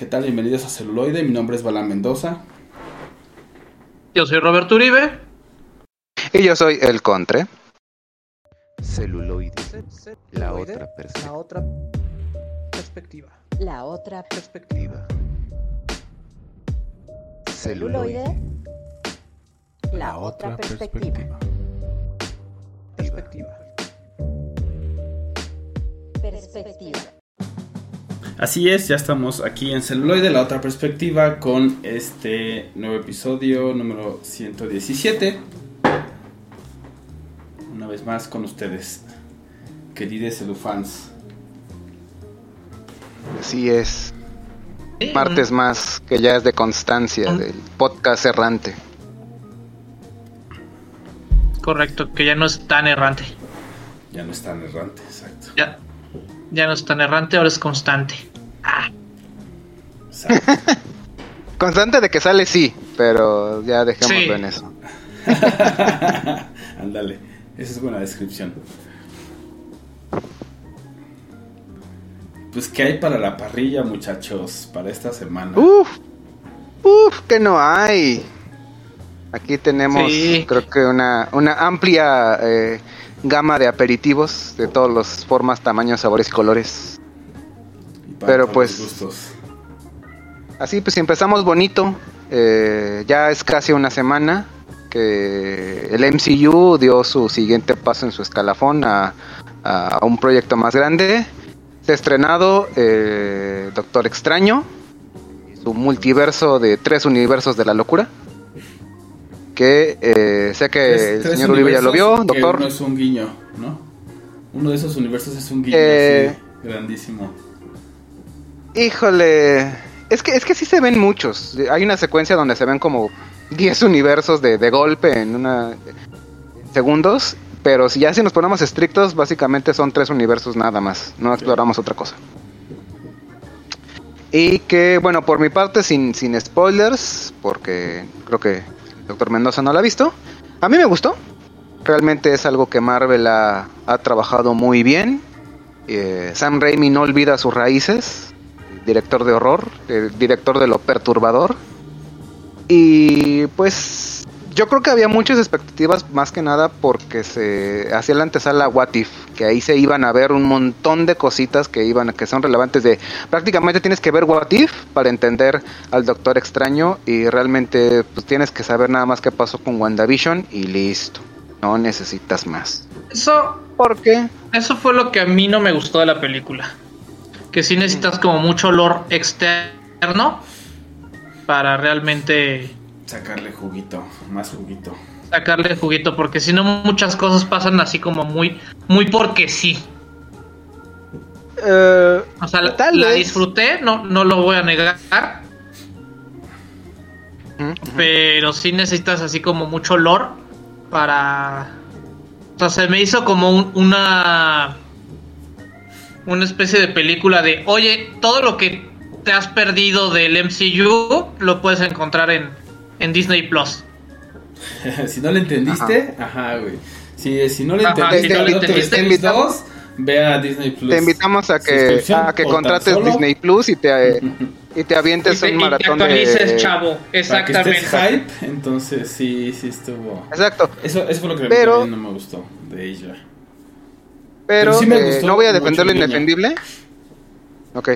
¿Qué tal? Bienvenidos a Celuloide. Mi nombre es Balán Mendoza. Yo soy Roberto Uribe. Y yo soy El Contre. Celuloide. La otra perspectiva. La otra perspectiva. La otra Perspectiva. celuloide. La otra perspectiva. Perspectiva. Perspectiva. Así es, ya estamos aquí en Celuloide, la otra perspectiva, con este nuevo episodio número 117. Una vez más con ustedes, queridos celufans. Así es. Martes más, que ya es de constancia Mm. del podcast errante. Correcto, que ya no es tan errante. Ya no es tan errante, exacto. Ya, ya no es tan errante, ahora es constante. Ah. Constante de que sale sí, pero ya dejémoslo Sí. en eso. Ándale, esa es buena descripción. Pues, ¿qué hay para la parrilla, muchachos, para esta semana? Uf, uf, que no hay. Aquí tenemos, Sí. creo que una, una amplia eh, gama de aperitivos de todas las formas, tamaños, sabores y colores. Pero pues- gustos. Así pues, empezamos bonito, eh, ya es casi una semana que el MCU dio su siguiente paso en su escalafón a, a un proyecto más grande. Se ha estrenado eh, Doctor Extraño, su multiverso de tres universos de la locura. Que eh, sé que Tres- el señor Uribe ya lo vio, doctor. Uno es un guiño, ¿no? Uno de esos universos es un guiño, Eh, grandísimo. Híjole, es que, es que sí se ven muchos. Hay una secuencia donde se ven como 10 universos de, de golpe en una segundos. Pero si ya si nos ponemos estrictos, básicamente son tres universos nada más. No exploramos otra cosa. Y que, bueno, por mi parte, sin, sin spoilers, porque creo que el doctor Mendoza no la ha visto. A mí me gustó. Realmente es algo que Marvel ha, ha trabajado muy bien. Eh, Sam Raimi no olvida sus raíces director de horror, eh, director de lo perturbador. Y pues yo creo que había muchas expectativas más que nada porque se hacía la antesala What If, que ahí se iban a ver un montón de cositas que iban que son relevantes de prácticamente tienes que ver What If para entender al Doctor Extraño y realmente pues tienes que saber nada más qué pasó con WandaVision y listo. No necesitas más. Eso, ¿Por qué? eso fue lo que a mí no me gustó de la película. Que sí necesitas como mucho olor externo para realmente Sacarle juguito, más juguito. sacarle juguito, porque si no muchas cosas pasan así como muy, muy porque sí. Eh, O sea, la, Tal la vez. disfruté, no, no lo voy a negar, pero sí necesitas así como mucho olor para... O sea, se me hizo como un- una... Una especie de película de, oye, todo lo que te has perdido del MCU lo puedes encontrar en, en Disney Plus. si no le entendiste, ajá, güey. Si, si no le Ajá, entendiste si no a le Doctor entendiste, Strange invitamos- 2, ve a Disney Plus. Te invitamos a que, a que contrates solo Disney Plus y te, y te Y avientes te, un y te maratón actualices, de... chavo. Para que Exactamente. estés hype, entonces sí, sí estuvo. Exacto, Eso, eso fue lo que a mí Pero- no me gustó de ella. Pero, Pero sí me eh, gustó no voy a defender lo indefendible. Ok,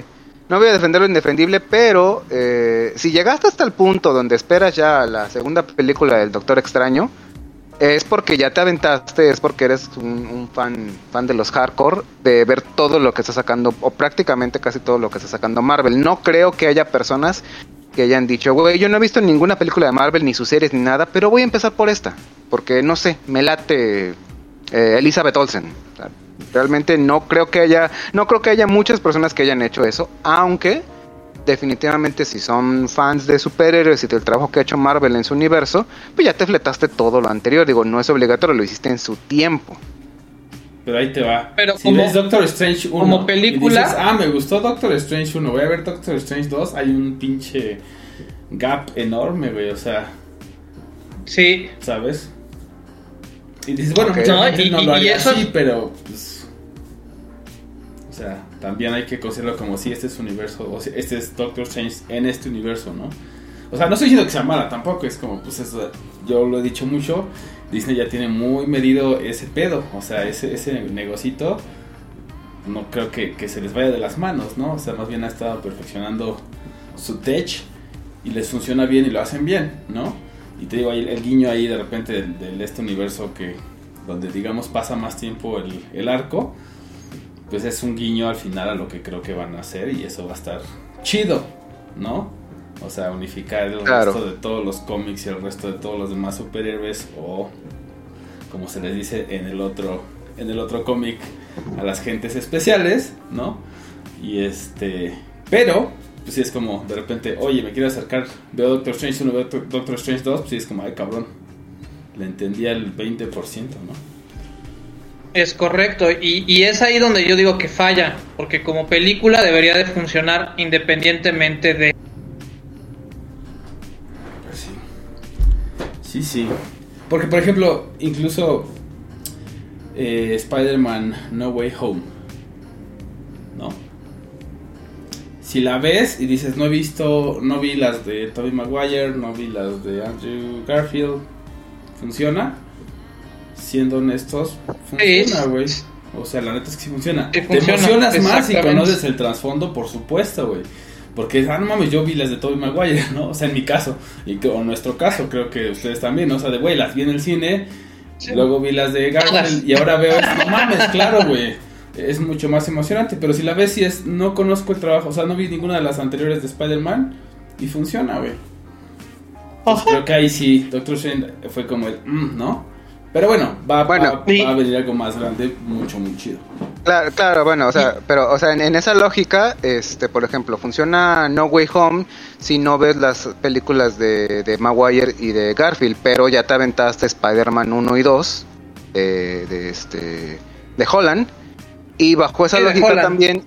no voy a defender lo indefendible, pero eh, si llegaste hasta el punto donde esperas ya la segunda película del Doctor Extraño, es porque ya te aventaste, es porque eres un, un fan, fan de los hardcore, de ver todo lo que está sacando, o prácticamente casi todo lo que está sacando Marvel. No creo que haya personas que hayan dicho, güey, yo no he visto ninguna película de Marvel, ni sus series, ni nada, pero voy a empezar por esta, porque no sé, me late eh, Elizabeth Olsen. Realmente no creo que haya, no creo que haya muchas personas que hayan hecho eso, aunque definitivamente si son fans de superhéroes y del trabajo que ha hecho Marvel en su universo, pues ya te fletaste todo lo anterior. Digo, no es obligatorio, lo hiciste en su tiempo. Pero ahí te va. Pero si como- ves Doctor Strange 1 como película- y dices, ah, me gustó Doctor Strange 1, voy a ver Doctor Strange 2, hay un pinche gap enorme, güey, o sea, Sí, ¿sabes? Y dices, bueno, Ok. mucha No, y- no lo y haría eso así, pero pues o sea, también hay que considerarlo como si este es universo, o si este es Doctor Strange en este universo, ¿no? O sea, no estoy diciendo que sea mala tampoco, es como, pues eso, yo lo he dicho mucho, Disney ya tiene muy medido ese pedo, o sea, ese, ese negocito, no creo que, que se les vaya de las manos, ¿no? O sea, más bien ha estado perfeccionando su tech y les funciona bien y lo hacen bien, ¿no? Y te digo, ahí el guiño ahí de repente del, del este universo que, donde digamos pasa más tiempo el, el arco, pues es un guiño al final a lo que creo que van a hacer y eso va a estar chido, ¿no? O sea, unificar el Claro. resto de todos los cómics y el resto de todos los demás superhéroes o como se les dice en el otro en el otro cómic a las gentes especiales, ¿no? Y este, pero pues sí es como de repente, oye, me quiero acercar, veo Doctor Strange 1, veo Doctor Strange 2, pues sí es como, ay, cabrón. Le entendía el 20%, ¿no? Es correcto, y, y es ahí donde yo digo que falla, porque como película debería de funcionar independientemente de... Pues sí. Sí, sí. Porque, por ejemplo, incluso eh, Spider-Man No Way Home. Si la ves y dices, no he visto, no vi las de Tobey Maguire, no vi las de Andrew Garfield, ¿funciona? Siendo honestos, funciona, güey. O sea, la neta es que sí funciona. Sí Te funciona, emocionas más si exactamente. conoces el trasfondo, por supuesto, güey. Porque, ah, no mames, yo vi las de Tobey Maguire, ¿no? O sea, en mi caso, y que- o en nuestro caso, creo que ustedes también, ¿no? O sea, de, güey, las vi en el cine, luego vi las de Garfield, y ahora veo, no mames, claro, güey. Es mucho más emocionante, pero si la ves y es, no conozco el trabajo, o sea, no vi ninguna de las anteriores de Spider-Man, y funciona, güey. Pues creo que ahí sí, Doctor Strange fue como el, mm, ¿no? Pero bueno, va, Bueno, va- a venir algo más grande, mucho, muy chido. Claro, claro, bueno, o sea, pero, o sea, en, en esa lógica, este, por ejemplo, funciona No Way Home si no ves las películas de, de Maguire y de Garfield, pero ya te aventaste Spider-Man 1 y 2 de, de este, de Holland, y bajo esa lógica también,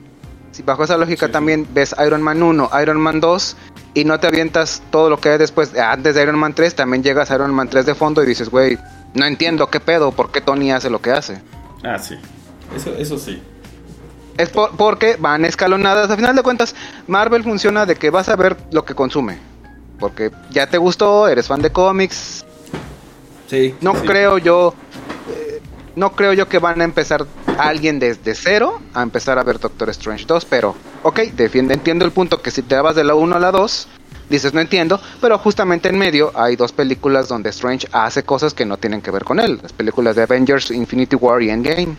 si bajo esa lógica Sí, sí. también ves Iron Man 1, Iron Man 2, y no te avientas todo lo que hay después, antes de Iron Man 3, también llegas a Iron Man 3 de fondo y dices, güey, no entiendo qué pedo, por qué Tony hace lo que hace. Ah, sí. Eso, eso sí. Es por- porque van escalonadas. A final de cuentas, Marvel funciona de que vas a ver lo que consume. Porque ya te gustó, eres fan de cómics. Sí. No sí. creo yo. No creo yo que van a empezar alguien desde cero a empezar a ver Doctor Strange 2. Pero, ok, defiende, entiendo el punto que si te vas de la 1 a la 2, dices no entiendo. Pero justamente en medio hay dos películas donde Strange hace cosas que no tienen que ver con él. Las películas de Avengers, Infinity War y Endgame.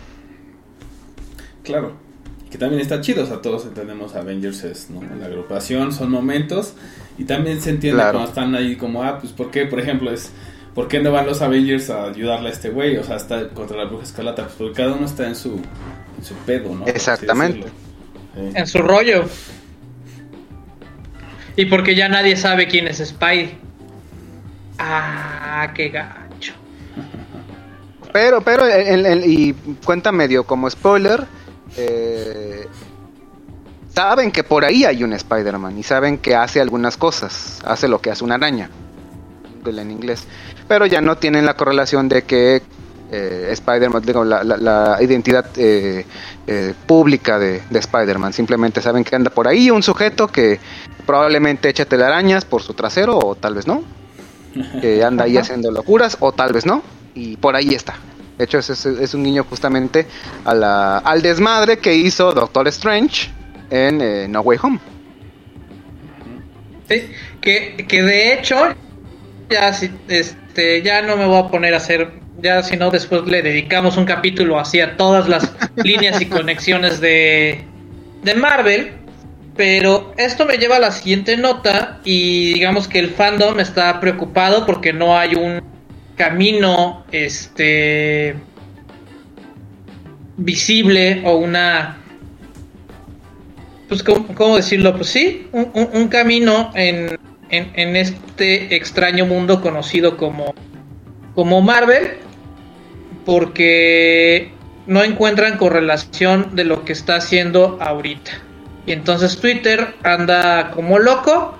Claro. Que también está chido, o sea, todos entendemos Avengers es, ¿no? La agrupación, son momentos. Y también se entiende Claro. cuando están ahí como, ah, pues, ¿por qué? Por ejemplo, es, ¿por qué no van los Avengers a ayudarle a este güey? O sea, está contra la bruja escarlata, pues porque cada uno está en su, en su pedo, ¿no? Exactamente. Sí. en su rollo. Y porque ya nadie sabe quién es Spidey. Ah, qué gacho. Pero, pero, el- el- y cuenta medio como spoiler, eh, saben que por ahí hay un Spider-Man y saben que hace algunas cosas, hace lo que hace una araña, en inglés, pero ya no tienen la correlación de que eh, Spider-Man, digo, la, la- la identidad eh, eh, pública de, de Spider-Man, simplemente saben que anda por ahí un sujeto que probablemente echa telarañas por su trasero o tal vez no, que anda ahí haciendo locuras o tal vez no y por ahí está. De hecho, es, es- es un guiño justamente a la, al desmadre que hizo Doctor Strange en eh, No Way Home. Sí, que, que de hecho, ya, si- este, ya no me voy a poner a hacer, ya si no después le dedicamos un capítulo así a todas las líneas y conexiones de, de Marvel. Pero esto me lleva a la siguiente nota y digamos que el fandom está preocupado porque no hay un camino este visible o una pues ¿cómo, cómo decirlo? Pues sí, un, un- un camino en, en- este extraño mundo conocido como, como Marvel, porque no encuentran correlación de lo que está haciendo ahorita. Y entonces Twitter anda como loco,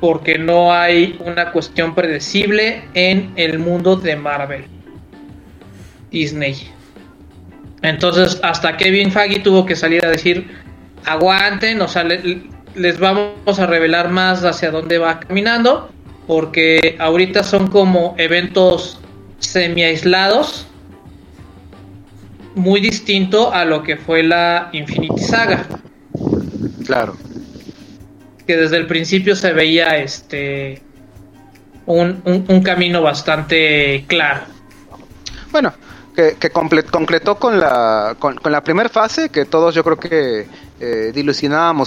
porque no hay una cuestión predecible en el mundo de Marvel. Disney. Entonces, hasta Kevin Feige tuvo que salir a decir, aguanten, o sea, le- les vamos a revelar más hacia dónde va caminando, porque ahorita son como eventos semi aislados, muy distinto a lo que fue la Infinity Saga, Claro. que desde el principio se veía este un, un- un camino bastante claro. Bueno, que, que concretó con la, con, con la primera fase, que todos yo creo que eh,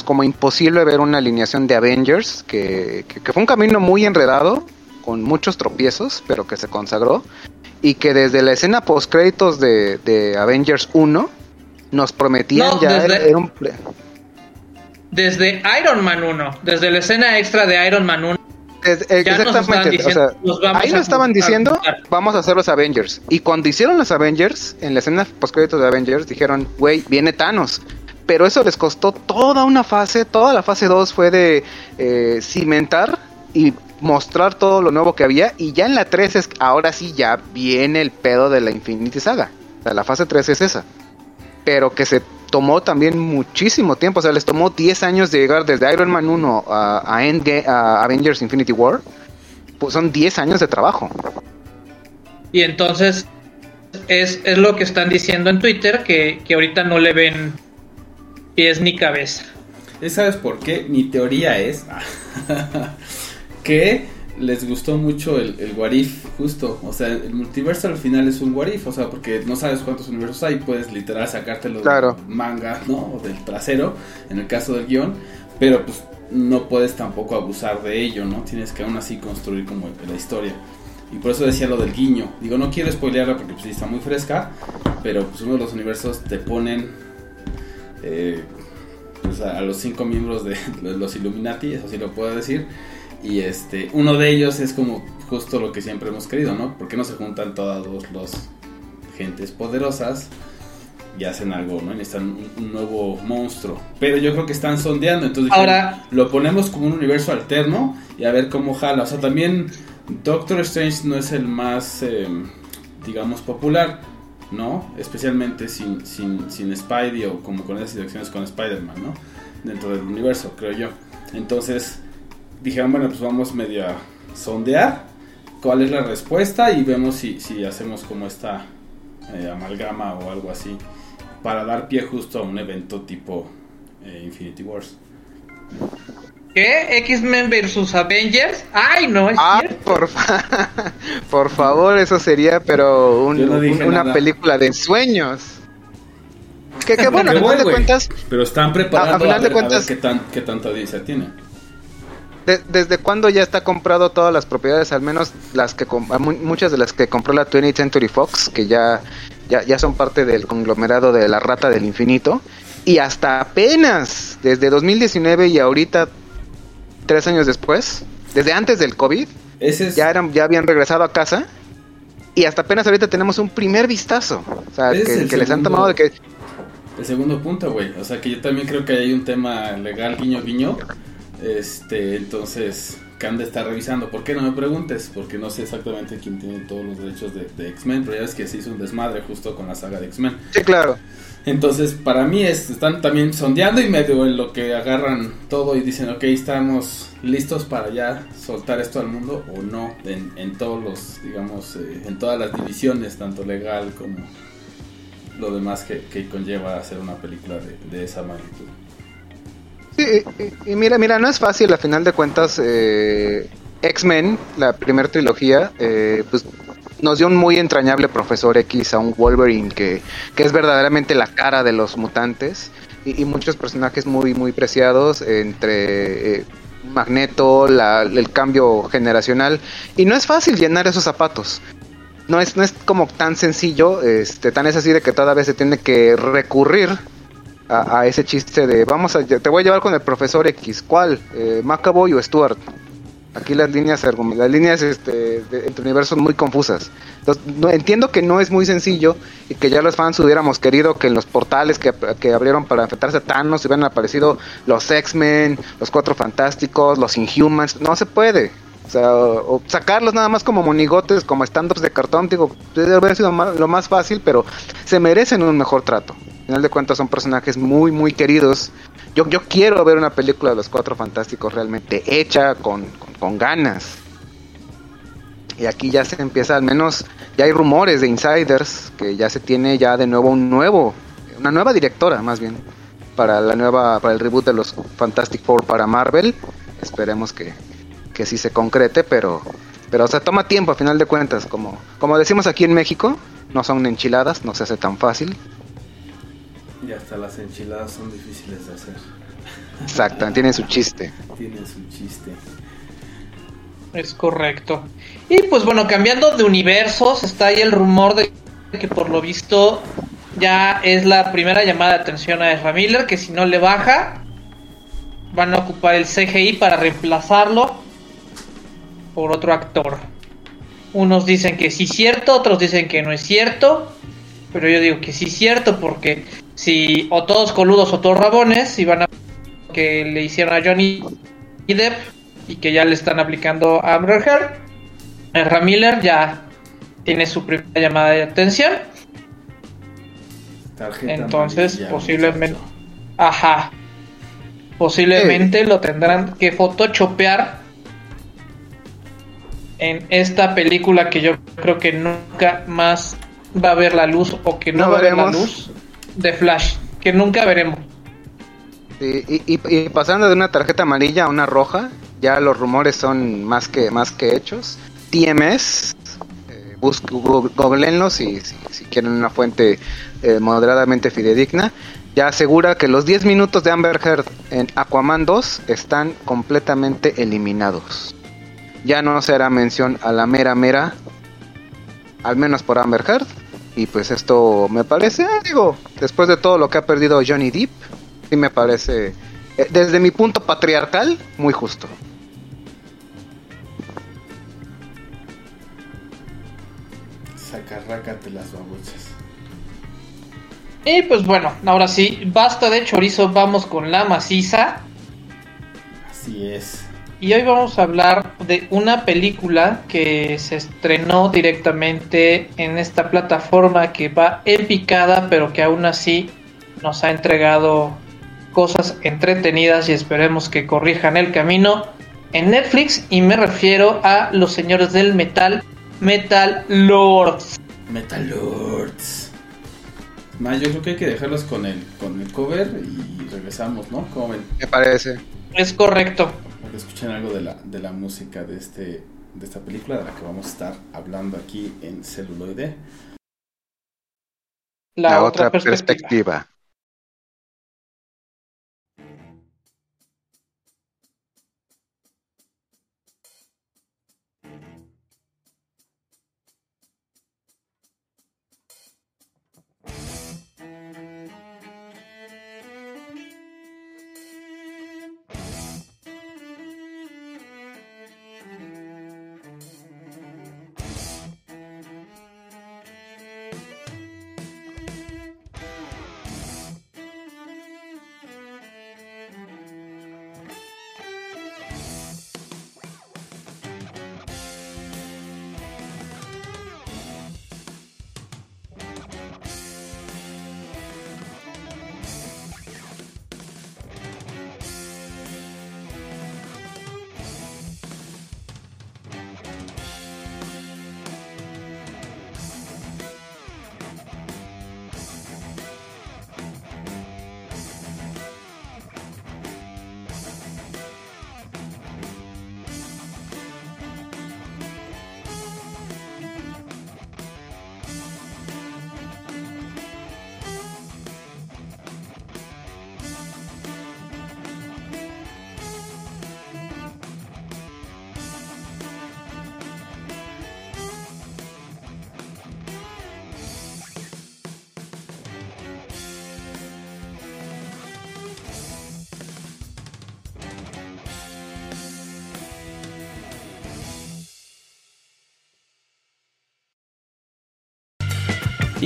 como imposible ver una alineación de Avengers, que, que- que fue un camino muy enredado, con muchos tropiezos, pero que se consagró, y que desde la escena post créditos de, de Avengers 1 nos prometían No, ya desde- era- un Desde Iron Man 1, desde la escena extra de Iron Man 1, Es- exactamente, diciendo, o sea, "Los vamos ahí lo estaban juntar". diciendo, vamos a hacer los Avengers. Y cuando hicieron los Avengers, en la escena postcréditos de Avengers, dijeron, güey, viene Thanos. Pero eso les costó toda una fase, toda la fase 2 fue de eh, cimentar y mostrar todo lo nuevo que había. Y ya en la 3 es, ahora sí ya viene el pedo de la Infinity Saga. O sea, la fase 3 es esa. Pero que se tomó también muchísimo tiempo. O sea, les tomó 10 años de llegar desde Iron Man 1 a, a, Endga- a Avengers Infinity War. Pues son 10 años de trabajo. y entonces es, es lo que están diciendo en Twitter, que, que ahorita no le ven pies ni cabeza. ¿Y ¿Sabes por qué? Mi teoría es que les gustó mucho el, el what if, justo. O sea, el multiverso al final es un what if, o sea, porque no sabes cuántos universos hay, puedes literal sacártelo Claro. del manga, ¿no? O del trasero, en el caso del guion, pero pues no puedes tampoco abusar de ello, ¿no? Tienes que aún así construir como la historia. Y por eso decía lo del guiño. Digo, no quiero spoilearla porque pues sí está muy fresca, pero pues uno de los universos te ponen eh, pues, a, a los cinco miembros de, de los Illuminati, eso sí lo puedo decir. Y este, uno de ellos es como justo lo que siempre hemos querido, ¿no? Porque no se juntan todas los gentes poderosas y hacen algo, ¿no? Y necesitan un, un nuevo monstruo. Pero yo creo que están sondeando, entonces Ahora- lo ponemos como un universo alterno y a ver cómo jala. O sea, también Doctor Strange no es el más, eh, digamos, popular, ¿no? Especialmente sin, sin, sin Spidey o como con esas direcciones con Spider-Man, ¿no? Dentro del universo, creo yo. Entonces dijeron, bueno, pues vamos medio a sondear cuál es la respuesta y vemos si, si hacemos como esta eh, amalgama o algo así para dar pie justo a un evento tipo eh, Infinity Wars. ¿Qué? ¿X-Men versus Avengers? ¡Ay, no! Es Ah, por, fa- por favor, eso sería, pero un- Yo no dije un- una nada. película de sueños. Que, que bueno, a final de cuentas, Pero están preparando A- a, a final de ver, a ver cuentas- qué, tan, qué tanta audiencia tiene. De- ¿desde cuándo ya está comprado todas las propiedades? Al menos las que muchas de las que compró la 20th Century Fox, que ya, ya, ya son parte del conglomerado de la rata del infinito. Y hasta apenas, desde 2019 y ahorita, tres años después, desde antes del COVID, Ese es, ya eran ya habían regresado a casa y hasta apenas ahorita tenemos un primer vistazo o sea que, les han tomado de que el segundo punto, güey. O sea que yo también creo que hay un tema legal guiño guiño. Este, entonces, de estar revisando. ¿Por qué no me preguntes? Porque no sé exactamente quién tiene todos los derechos de, de X-Men, pero ya ves que se hizo un desmadre justo con la saga de X-Men. sí claro Entonces, para mí es, están también sondeando y medio en lo que agarran todo y dicen, ok, estamos listos para ya soltar esto al mundo o no, en, en todos los, digamos, eh, en todas las divisiones, tanto legal como lo demás que, que conlleva hacer una película de, de esa magnitud. Y, mira mira no es fácil a final de cuentas eh, X-Men la primera trilogía eh, pues nos dio un muy entrañable profesor X a un Wolverine que, que es verdaderamente la cara de los mutantes y, y muchos personajes muy muy preciados entre eh, Magneto, la- el cambio generacional y no es fácil llenar esos zapatos. No es, no es como tan sencillo, este, tan es así de que toda vez se tiene que recurrir a, a ese chiste de vamos a te voy a llevar con el profesor X, ¿cuál? Eh, Macaboy o Stuart. Aquí las líneas las líneas este, de, entre universos son muy confusas. No, entiendo que no es muy sencillo y que ya los fans hubiéramos querido que en los portales que, que abrieron para enfrentarse a Thanos hubieran aparecido los X-Men, los Cuatro Fantásticos, los Inhumans. No se puede. O sea, o, sacarlos nada más como monigotes, como stand-ups de cartón, digo, debe haber sido lo más fácil, pero se merecen un mejor trato. Al final de cuentas son personajes muy, muy queridos. Yo, yo quiero ver una película de los Cuatro Fantásticos realmente hecha con, con, con ganas. Y aquí ya se empieza, al menos ya hay rumores de insiders que ya se tiene ya de nuevo un nuevo, una nueva directora más bien para la nueva, para el reboot de los Fantastic Four para Marvel. Esperemos que, que sí se concrete, pero, pero o sea, toma tiempo a final de cuentas, como, como decimos aquí en México, no son enchiladas, no se hace tan fácil. Y hasta las enchiladas son difíciles de hacer. Exacto, tiene su chiste. Tienen su chiste. Es correcto. Y pues bueno, cambiando de universos, está ahí el rumor de que por lo visto ya es la primera llamada de atención a Ezra Miller, que si no le baja, van a ocupar el CGI para reemplazarlo por otro actor. Unos dicen que sí es cierto, otros dicen que no es cierto, pero yo digo que sí es cierto porque si o todos coludos o todos rabones, si van a que le hicieron a Johnny Depp y que ya le están aplicando a Amber Heard. Ezra Miller ya tiene su primera llamada de atención. Tarjeta Entonces, amarilla, posiblemente. muchacho. Ajá. Posiblemente lo tendrán que photoshopear en esta película que yo creo que nunca más va a ver la luz o que no, No va a ver la luz de Flash. Que nunca veremos. Y, y- y- y pasando de una tarjeta amarilla a una roja, ya los rumores son más que más que hechos. TMS, eh, googleenlos si, si, si quieren una fuente eh, moderadamente fidedigna, ya asegura que los 10 minutos de Amber Heard en Aquaman 2 están completamente eliminados. Ya no se hará mención a la mera mera, al menos por Amber Heard. Y pues esto me parece, eh, digo, después de todo lo que ha perdido Johnny Depp, sí me parece, eh, desde mi punto patriarcal, muy justo. Sacarrácate las babuchas. Y pues bueno, ahora sí, basta de chorizo, vamos con la maciza. Así es. Y hoy vamos a hablar de una película que se estrenó directamente en esta plataforma que va en picada, pero que aún así nos ha entregado cosas entretenidas y esperemos que corrijan el camino en Netflix. Y me refiero a los señores del metal, Metal Lords. Metal Lords. Más, yo creo que hay que dejarlos con el, con el cover y regresamos, ¿no? Como ven, Me parece. Es correcto. Para que escuchen algo de la, de la música de este de esta película de la que vamos a estar hablando aquí en celuloide. La, otra, perspectiva. perspectiva.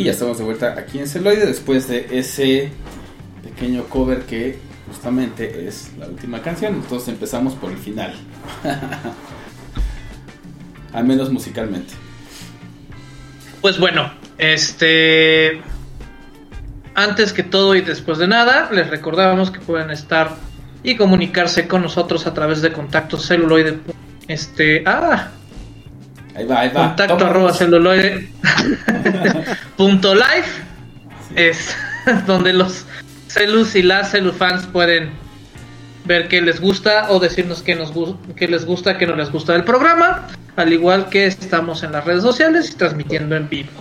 Y ya estamos de vuelta aquí en celuloide después de ese pequeño cover que justamente es la última canción. Entonces empezamos por el final. al menos musicalmente. Pues bueno, este. Antes que todo y después de nada, les recordábamos que pueden estar y comunicarse con nosotros a través de contacto celuloide. Este. Ah, Ahí va, ahí va. contacto Toma. arroba celuloide punto live es donde los celus y las celufans pueden ver qué les gusta o decirnos qué nos qué les gusta, qué no les gusta del programa, al igual que estamos en las redes sociales y transmitiendo en vivo.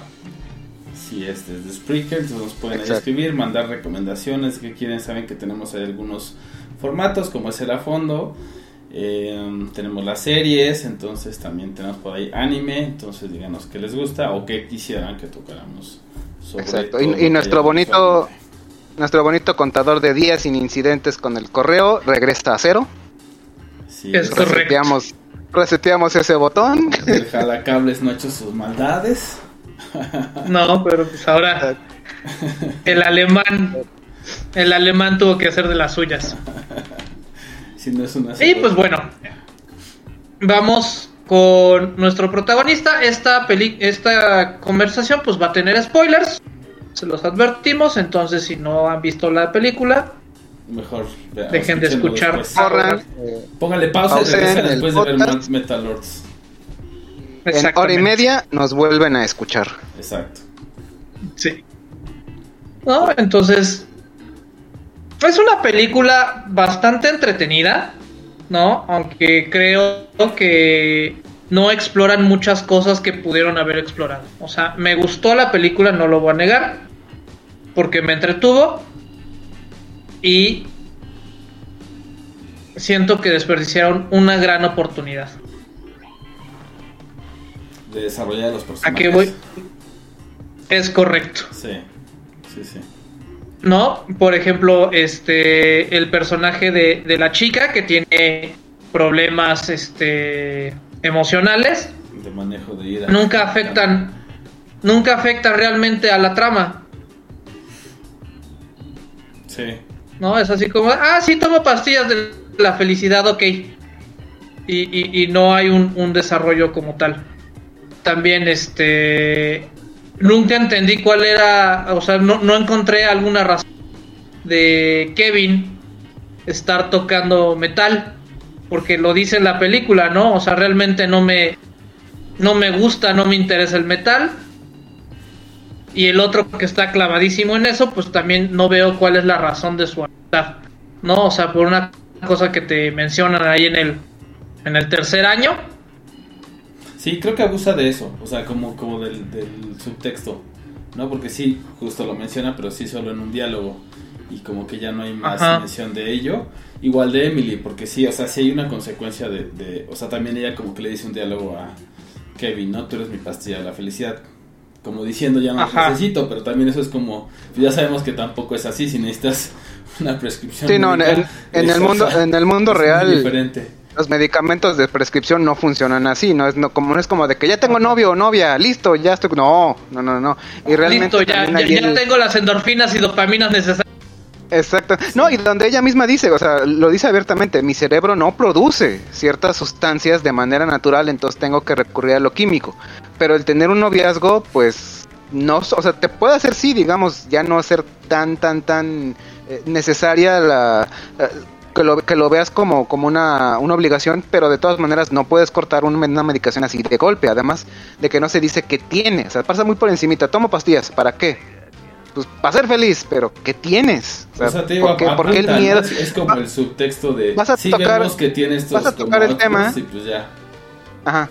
Sí, es desde Spreaker, entonces nos pueden escribir, mandar recomendaciones que quieren, saben que tenemos ahí algunos formatos, como es el a fondo, eh, tenemos las series, entonces también tenemos por ahí anime, entonces díganos qué les gusta o qué quisieran que tocáramos sobre Exacto. todo Y- nuestro bonito-. Nuestro bonito contador de días sin incidentes con el correo regresa a cero. Sí, Es. Reseteamos, reseteamos ese botón. El jalacables no ha hecho sus maldades. No, pero pues ahora el alemán el alemán tuvo que hacer de las suyas. Si no es una Y pues bueno, vamos con nuestro protagonista. Esta, peli esta conversación pues va a tener spoilers. Se los advertimos, entonces si no han visto la película, mejor dejen de escuchar. ahora. Póngale pausa y después de ver. Metal Lords. En hora y media nos vuelven a escuchar. Exacto. Sí. ¿No? Entonces, es una película bastante entretenida, ¿no? Aunque creo que no exploran muchas cosas que pudieron haber explorado. O sea, me gustó la película, no lo voy a negar, porque me entretuvo y siento que desperdiciaron una gran oportunidad. De desarrollar los ¿A personajes. qué voy? Es correcto. Sí, sí, sí. ¿No? Por ejemplo, este el personaje de, de la chica que tiene problemas este emocionales De manejo de ira. nunca afectan nunca afectan realmente a la trama, Sí. ¿no? Es así como, ah, sí tomo pastillas de la felicidad, ok. Y, y- y no hay un, un desarrollo como tal. También, este, nunca entendí cuál era, o sea, no, no encontré alguna razón de Kevin estar tocando metal, porque lo dice en la película, ¿no? O sea, realmente no me, no me gusta, no me interesa el metal. Y el otro que está clavadísimo en eso, pues también no veo cuál es la razón de su amistad, ¿no? O sea, por una cosa que te mencionan ahí en el, en el tercer año, Sí, creo que abusa de eso. O sea, como, como del, del subtexto. ¿No? Porque sí, justo lo menciona, pero sí solo en un diálogo. Y como que ya no hay más Ajá. mención de ello. Igual de Emily, porque sí, o sea, sí hay una consecuencia de, de- O sea, también ella como que le dice un diálogo a Kevin, ¿no? Tú eres mi pastilla de la felicidad. Como diciendo, ya no necesito, pero también eso es como. Ya sabemos que tampoco es así, si necesitas una prescripción. Sí, no, en, médica, en- el mundo, en el mundo real diferente. Los medicamentos de prescripción no funcionan así, no es no, como no es como de que ya tengo novio o novia, listo, ya estoy, no, no, no, no. Y realmente listo, ya, ya, ya el- tengo las endorfinas y dopaminas necesarias. Exacto. No, y donde ella misma dice, o sea, lo dice abiertamente, mi cerebro no produce ciertas sustancias de manera natural, entonces tengo que recurrir a lo químico. Pero el tener un noviazgo, pues, no, o sea, te puede hacer sí, digamos, ya no ser tan, tan, tan eh, necesaria la... eh, que lo, que lo veas como, como una, una obligación, pero de todas maneras no puedes cortar un- una medicación así de golpe, además de que no se dice que tiene, o sea, pasa muy por encimita, tomo pastillas, ¿para qué? Pues para ser feliz, pero ¿qué tienes? O sea, O sea, te digo, ¿por, qué, a- por qué el miedo? Es, como el subtexto de. Vas a sí, tocar- vemos que tiene estos. vas a como tocar el tema. Y pues ya. Ajá.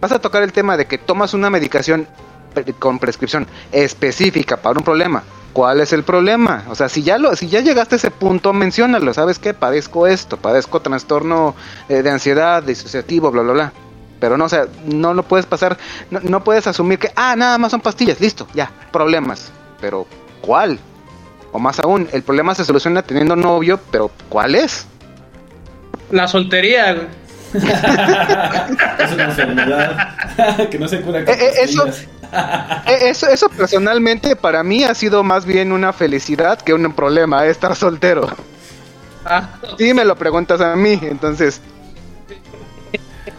Vas a tocar el tema de que tomas una medicación pre- con prescripción específica para un problema. ¿Cuál es el problema? O sea, si ya lo, si ya llegaste a ese punto, menciónalo. ¿Sabes qué? Padezco esto, padezco trastorno eh, de ansiedad, disociativo, bla, bla, bla. Pero no, o sea, no lo puedes pasar, no, no puedes asumir que, ah, nada más son pastillas, listo, ya, problemas. Pero, ¿cuál? O más aún, el problema se soluciona teniendo novio, pero ¿cuál es? La soltería, güey. es una enfermedad que no se cura con Eh, eh, eso- Eso, eso personalmente para mí ha sido más bien una felicidad que un problema, eh, estar soltero. Ah, Si me lo preguntas a mí, entonces,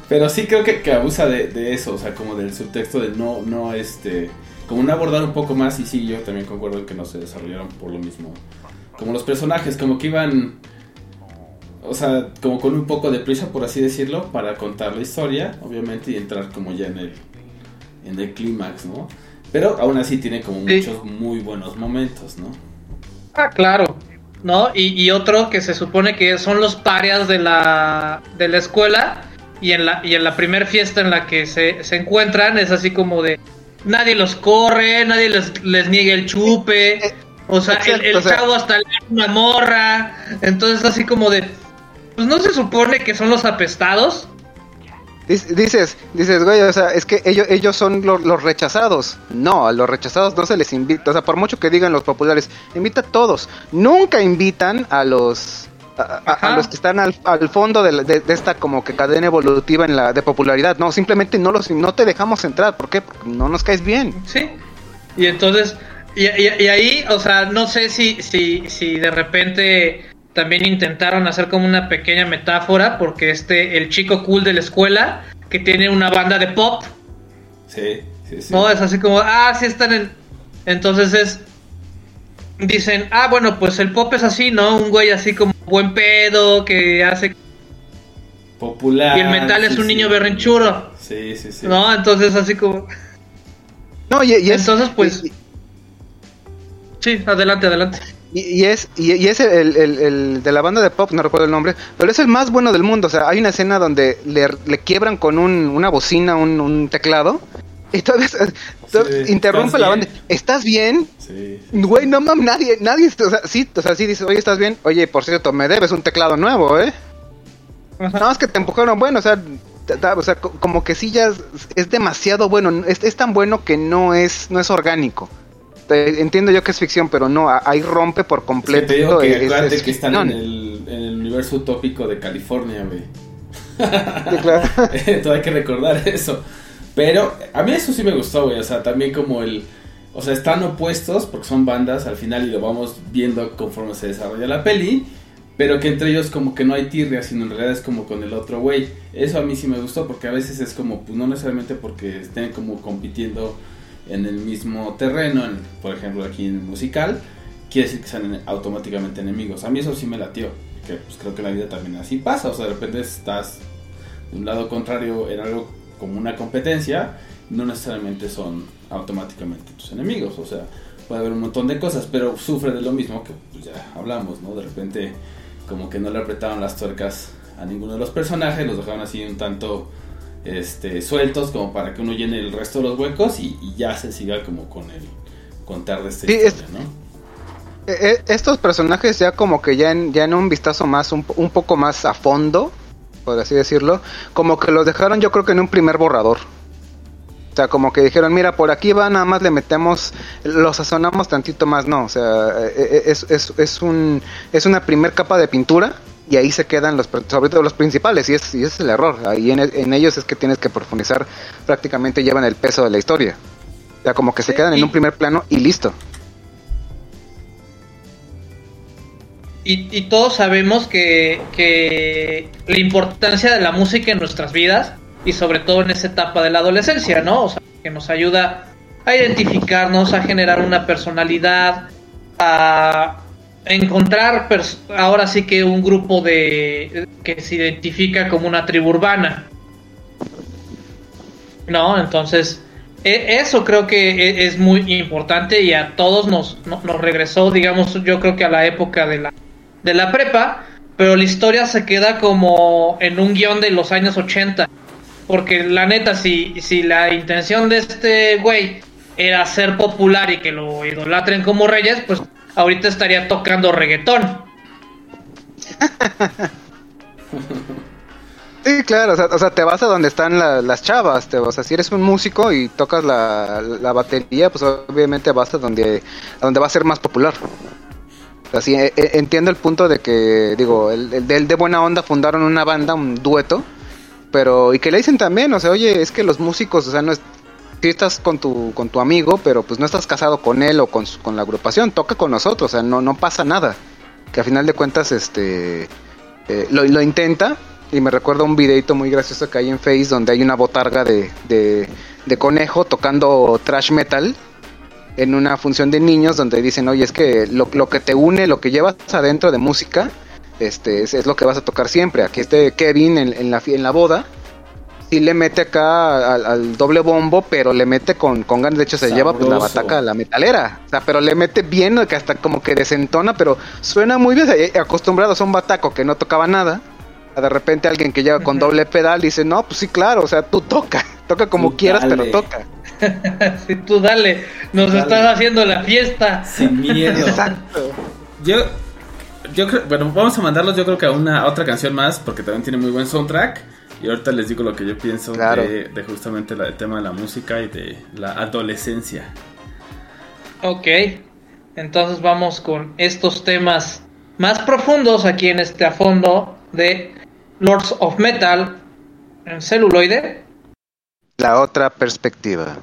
Pero sí creo que, que abusa de, de eso, o sea, como del subtexto de no, no, este, como no abordar un poco más, y sí, yo también concuerdo en que no se desarrollaron por lo mismo. Como los personajes, como que iban, o sea, como con un poco de prisa, por así decirlo, para contar la historia, obviamente, y entrar como ya en el, en el clímax, ¿no? Pero aún así tiene como Sí. muchos muy buenos momentos, ¿no? Ah, claro. ¿No? Y, y otro que se supone que son los parias de la, de la escuela. Y en la, y en la primer fiesta en la que se, se encuentran es así como de. Nadie los corre, nadie les, les niega el chupe. O sea, el, el Exacto, o sea- chavo hasta le da una morra. Entonces, así como de. Pues no se supone que son los apestados. Dic- Dices, dices, güey, o sea, es que ellos, ellos son lo- los rechazados. No, a los rechazados no se les invita. O sea, por mucho que digan los populares, invita a todos. Nunca invitan a los a, a- a Ajá. los que están al, al fondo de, la- de- de esta como que cadena evolutiva en la de popularidad. No, simplemente no los no te dejamos entrar. ¿Por qué? Porque no nos caes bien. Sí. Y entonces, y, y- y ahí, o sea, no sé si, si, si de repente también intentaron hacer como una pequeña metáfora, porque este, el chico cool de la escuela, que tiene una banda de pop, Sí, sí, sí. ¿no? Es así como, ah, sí están en... Entonces es... Dicen, ah, bueno, pues el pop es así, ¿no? Un güey así como buen pedo, que hace... Popular. Y el metal es sí, un sí. niño berrinchudo, Sí, sí, sí. ¿no? Entonces así como... No, y, y es, Entonces, pues- y- Sí, adelante, adelante. Y, y es, y, y es el, el- el de la banda de pop, no recuerdo el nombre, pero es el más bueno del mundo. O sea, hay una escena donde le, le quiebran con un, una bocina, un, un teclado, y todavía interrumpe ¿estás la bien? banda. ¿Estás bien? Sí. Güey, no mames, nadie, nadie, o sea, sí, o sea, sí dices, oye, ¿estás bien? Oye, por cierto, me debes un teclado nuevo, ¿eh? Nada más que te empujaron, bueno, o sea, ta- ta- o sea, co- como que sí ya es, es demasiado bueno, es, es tan bueno que no es, no es orgánico. Te- entiendo yo que es ficción, pero no, ahí rompe por Es que completo. te digo que es- acuérdate es que están en el, en el universo utópico de California, güey. Sí, claro. Entonces hay que recordar eso. Pero a mí eso sí me gustó, güey. O sea, también como el... O sea, están opuestos porque son bandas al final y lo vamos viendo conforme se desarrolla la peli. Pero que entre ellos como que no hay tirria, sino en realidad es como con el otro güey. Eso a mí sí me gustó porque a veces es como, pues no necesariamente porque estén como compitiendo en el mismo terreno, en- por ejemplo aquí en el musical, quiere decir que sean en- automáticamente enemigos. A mí eso sí me latió, que pues creo que la vida también así pasa, o sea, de repente estás de un lado contrario en algo como una competencia, no necesariamente son automáticamente tus enemigos, o sea, puede haber un montón de cosas, pero sufre de lo mismo que pues, ya hablamos, ¿no? De repente como que no le apretaron las tuercas a ninguno de los personajes, los dejaron así un tanto este, sueltos como para que uno llene el resto de los huecos y, y ya se siga como con el contar de esta Sí, historia, es- ¿no? Eh, eh, estos personajes ya como que ya en, ya en un vistazo más, un, po- un poco más a fondo, por así decirlo, como que los dejaron yo creo que en un primer borrador. O sea, como que dijeron, mira, por aquí va, nada más le metemos, lo sazonamos tantito más, no, o sea, eh, es, es, es, un, es una primer capa de pintura y ahí se quedan los, sobre todo los principales y es, y ese es el error, ahí en, en ellos es que tienes que profundizar, prácticamente llevan el peso de la historia. O sea, como que se quedan en un primer plano y listo. Y, y todos sabemos que, que la importancia de la música en nuestras vidas y sobre todo en esa etapa de la adolescencia, ¿no? O sea, que nos ayuda a identificarnos, a generar una personalidad, a encontrar ahora sí que un grupo de que se identifica como una tribu urbana. ¿No? Entonces, e- eso creo que e- es muy importante y a todos nos, no- nos regresó, digamos, yo creo que a la época de la, de la prepa, pero la historia se queda como en un guion de los años 80. Porque la neta, si, si la intención de este güey era ser popular y que lo idolatren como reyes, pues ahorita estaría tocando reggaetón. Sí, claro, o sea, o sea, te vas a donde están la- las chavas, te, o sea, si eres un músico y tocas la, la batería, pues obviamente vas a donde, a donde va a ser más popular. O sea, sí, e- e- entiendo el punto de que, digo, el, el, de- de buena onda fundaron una banda, un dueto, pero, y que le dicen también, o sea, oye, es que los músicos, o sea, no es, si estás con tu, con tu amigo, pero pues no estás casado con él o con, su- con la agrupación, toca con nosotros, o sea, no, no pasa nada. Que a final de cuentas, este, eh, lo, lo intenta, y me recuerda un videito muy gracioso que hay en Face donde hay una botarga de, de, de conejo tocando trash metal en una función de niños donde dicen, oye, es que lo, lo que te une, lo que llevas adentro de música, este, es, es lo que vas a tocar siempre. Aquí este Kevin en, en la, en la boda, sí le mete acá al, al doble bombo, pero le mete con, con ganas. De hecho, se lleva pues, la bataca a la metalera. O sea, pero le mete bien, que hasta como que desentona, pero suena muy bien. O sea, eh, acostumbrados a un bataco que no tocaba nada. a De repente alguien que llega con doble pedal dice, no, pues sí, claro, o sea, tú toca, toca como Tú quieras, dale. pero toca. Sí, tú dale, nos Dale. estás haciendo la fiesta. Sin miedo. Exacto. Yo, yo creo, bueno, vamos a mandarlos yo creo que a una a otra canción más porque también tiene muy buen soundtrack. Y ahorita les digo lo que yo pienso Claro. de, de justamente la, el tema de la música y de la adolescencia. Ok, entonces vamos con estos temas más profundos aquí en este a fondo de Lords of Metal en celuloide. La otra perspectiva.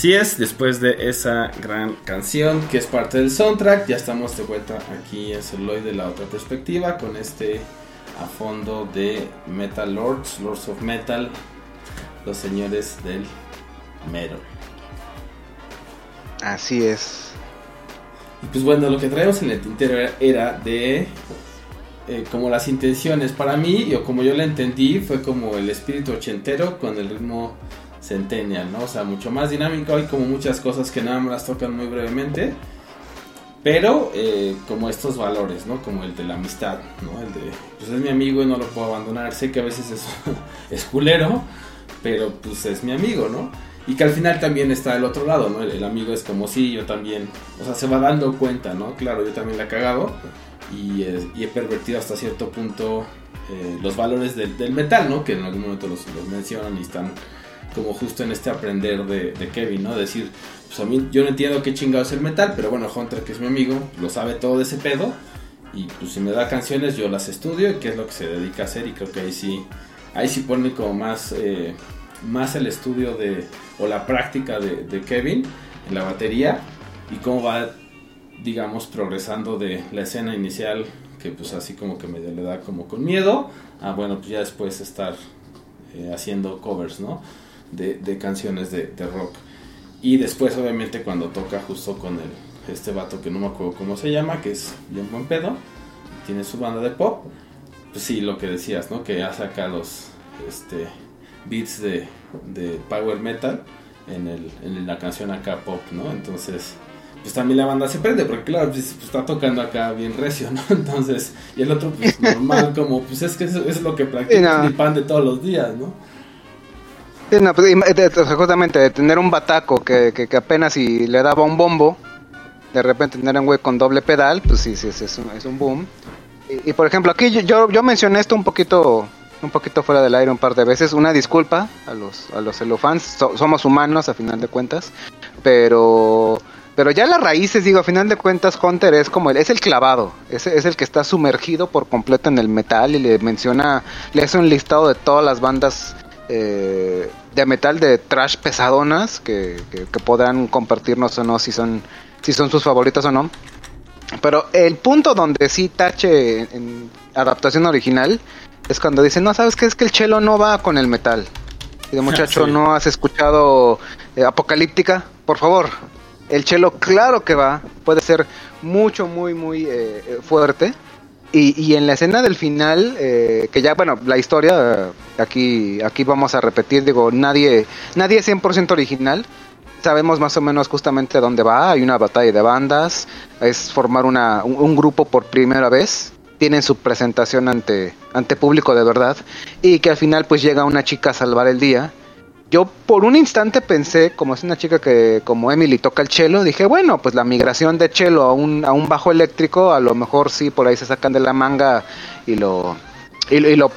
Así es, después de esa gran canción que es parte del soundtrack, ya estamos de vuelta aquí en Celuloid de la otra perspectiva con este a fondo de Metal Lords, Lords of Metal, los señores del metal. Así es. Y pues bueno, lo que traemos en el tintero era, era de eh, como las intenciones. Para mí, o como yo la entendí, fue como el espíritu ochentero con el ritmo centennial, ¿no? O sea, mucho más dinámico. Hay como muchas cosas que nada más las tocan muy brevemente. Pero eh, como estos valores, ¿no? Como el de la amistad, ¿no? El de, pues es mi amigo y no lo puedo abandonar. Sé que a veces es, es culero, pero pues es mi amigo, ¿no? Y que al final también está el otro lado, ¿no? El, amigo es como, sí, yo también. O sea, se va dando cuenta, ¿no? Claro, yo también la he cagado y, eh, he pervertido hasta cierto punto eh, los valores del, metal, ¿no? Que en algún momento los mencionan y están como justo en este aprender de, de Kevin, ¿no? Decir, pues a mí yo no entiendo qué chingado es el metal, pero bueno, Hunter, que es mi amigo, lo sabe todo de ese pedo. Y pues si me da canciones, yo las estudio y qué es lo que se dedica a hacer. Y creo que ahí sí, ahí sí pone como más, eh, más el estudio de, o la práctica de, de Kevin en la batería y cómo va, digamos, progresando de la escena inicial, que pues así como que medio le da como con miedo, a bueno, pues ya después estar eh, haciendo covers, ¿no? De, de canciones de, de rock. Y después, obviamente, cuando toca justo con el, este vato que no me acuerdo cómo se llama, que es bien buen pedo, tiene su banda de pop, pues sí, lo que decías, ¿no? Que hace acá los este, beats de, de power metal en, el, en la canción acá pop, ¿no? Entonces, pues también la banda se prende, porque claro, pues, pues, está tocando acá bien recio, ¿no? Entonces, y el otro, pues normal, como, pues es que eso es lo que practica Sí, no. mi pan de todos los días, ¿no? Pues, justamente de tener un bataco que, que, apenas si le daba un bombo, de repente tener un güey con doble pedal, pues sí, sí, es, un, es un boom. Y, por ejemplo, aquí yo- yo, mencioné esto un poquito un poquito fuera del aire un par de veces. Una disculpa a los, a los celofans, so- somos humanos a final de cuentas, pero... Pero ya las raíces, digo, a final de cuentas, Hunter es como el, es el clavado, es, es el que está sumergido por completo en el metal y le menciona, le hace un listado de todas las bandas eh, de metal de trash pesadonas que, que, que podrán compartirnos o no si son, si son sus favoritas o no. Pero el punto donde sí tache en, adaptación original es cuando dice, no, ¿sabes qué? Es que el chelo no va con el metal. Y de muchacho, Sí. ¿no has escuchado eh, Apocalíptica? Por favor. El chelo, claro que va. Puede ser mucho, muy, muy eh, eh, fuerte. Y, y en la escena del final, eh, que ya, bueno, la historia, eh, aquí, aquí vamos a repetir, digo, nadie, nadie es 100% original. Sabemos más o menos justamente dónde va. Hay una batalla de bandas. Es formar una, un, un grupo por primera vez. Tienen su presentación ante, ante público de verdad. Y que al final pues llega una chica a salvar el día. Yo por un instante pensé, como es una chica que como Emily toca el cello, dije, bueno, pues la migración de cello a un, a un bajo eléctrico, a lo mejor sí, por ahí se sacan de la manga y lo... Y, lo-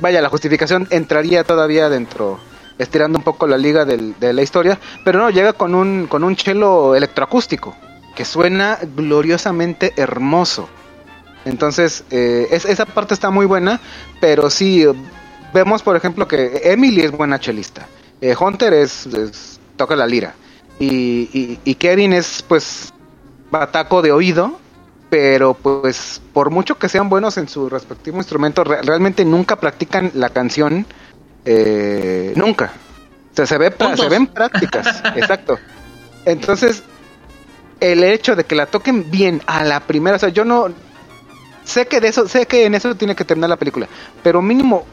vaya, la justificación entraría todavía dentro, estirando un poco la liga de la historia, pero no, llega con un, con un cello electroacústico, que suena gloriosamente hermoso. Entonces, eh, es- esa parte está muy buena, pero sí, vemos por ejemplo que Emily es buena chelista, eh, Hunter es, es- toca la lira, y, y, y Kevin es pues bataco de oído, pero pues por mucho que sean buenos en su respectivo instrumento, re- realmente nunca practican la canción, eh, nunca. O sea, se, ve, se ven prácticas, exacto. Entonces, el hecho de que la toquen bien a la primera, o sea, yo no sé que de eso, sé que en eso tiene que terminar la película, pero mínimo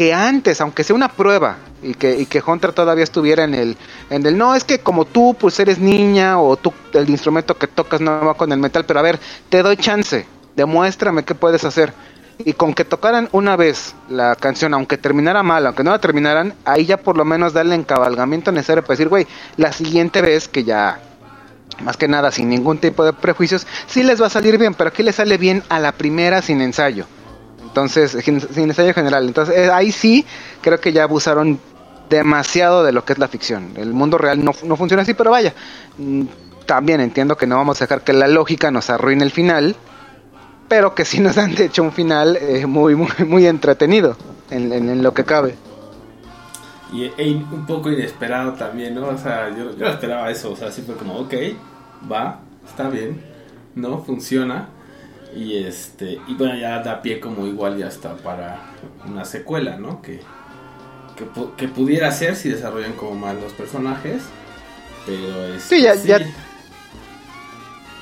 que antes, aunque sea una prueba y que, y que Hunter todavía estuviera en el, en el no, es que como tú pues eres niña o tú el instrumento que tocas no va con el metal, pero a ver, te doy chance, demuéstrame qué puedes hacer. Y con que tocaran una vez la canción, aunque terminara mal, aunque no la terminaran, ahí ya por lo menos darle encabalgamiento necesario para decir, güey, la siguiente vez que ya más que nada sin ningún tipo de prejuicios, sí les va a salir bien, pero aquí les sale bien a la primera sin ensayo. Entonces, sin, ensayo general. Entonces, eh, ahí sí creo que ya abusaron demasiado de lo que es la ficción. El mundo real no, no funciona así, pero vaya, mm, también entiendo que no vamos a dejar que la lógica nos arruine el final, pero que sí nos han hecho un final eh, muy, muy, muy entretenido en, lo que cabe. y e un poco inesperado también, ¿no? O sea, yo, yo esperaba eso, o sea, fue como, ok, va, está bien, ¿no? Funciona. Y este, y bueno, ya da pie como igual ya está para una secuela, ¿no? Que, que, pu- que pudiera ser si desarrollan como más los personajes. Pero es. Sí, ya- ya-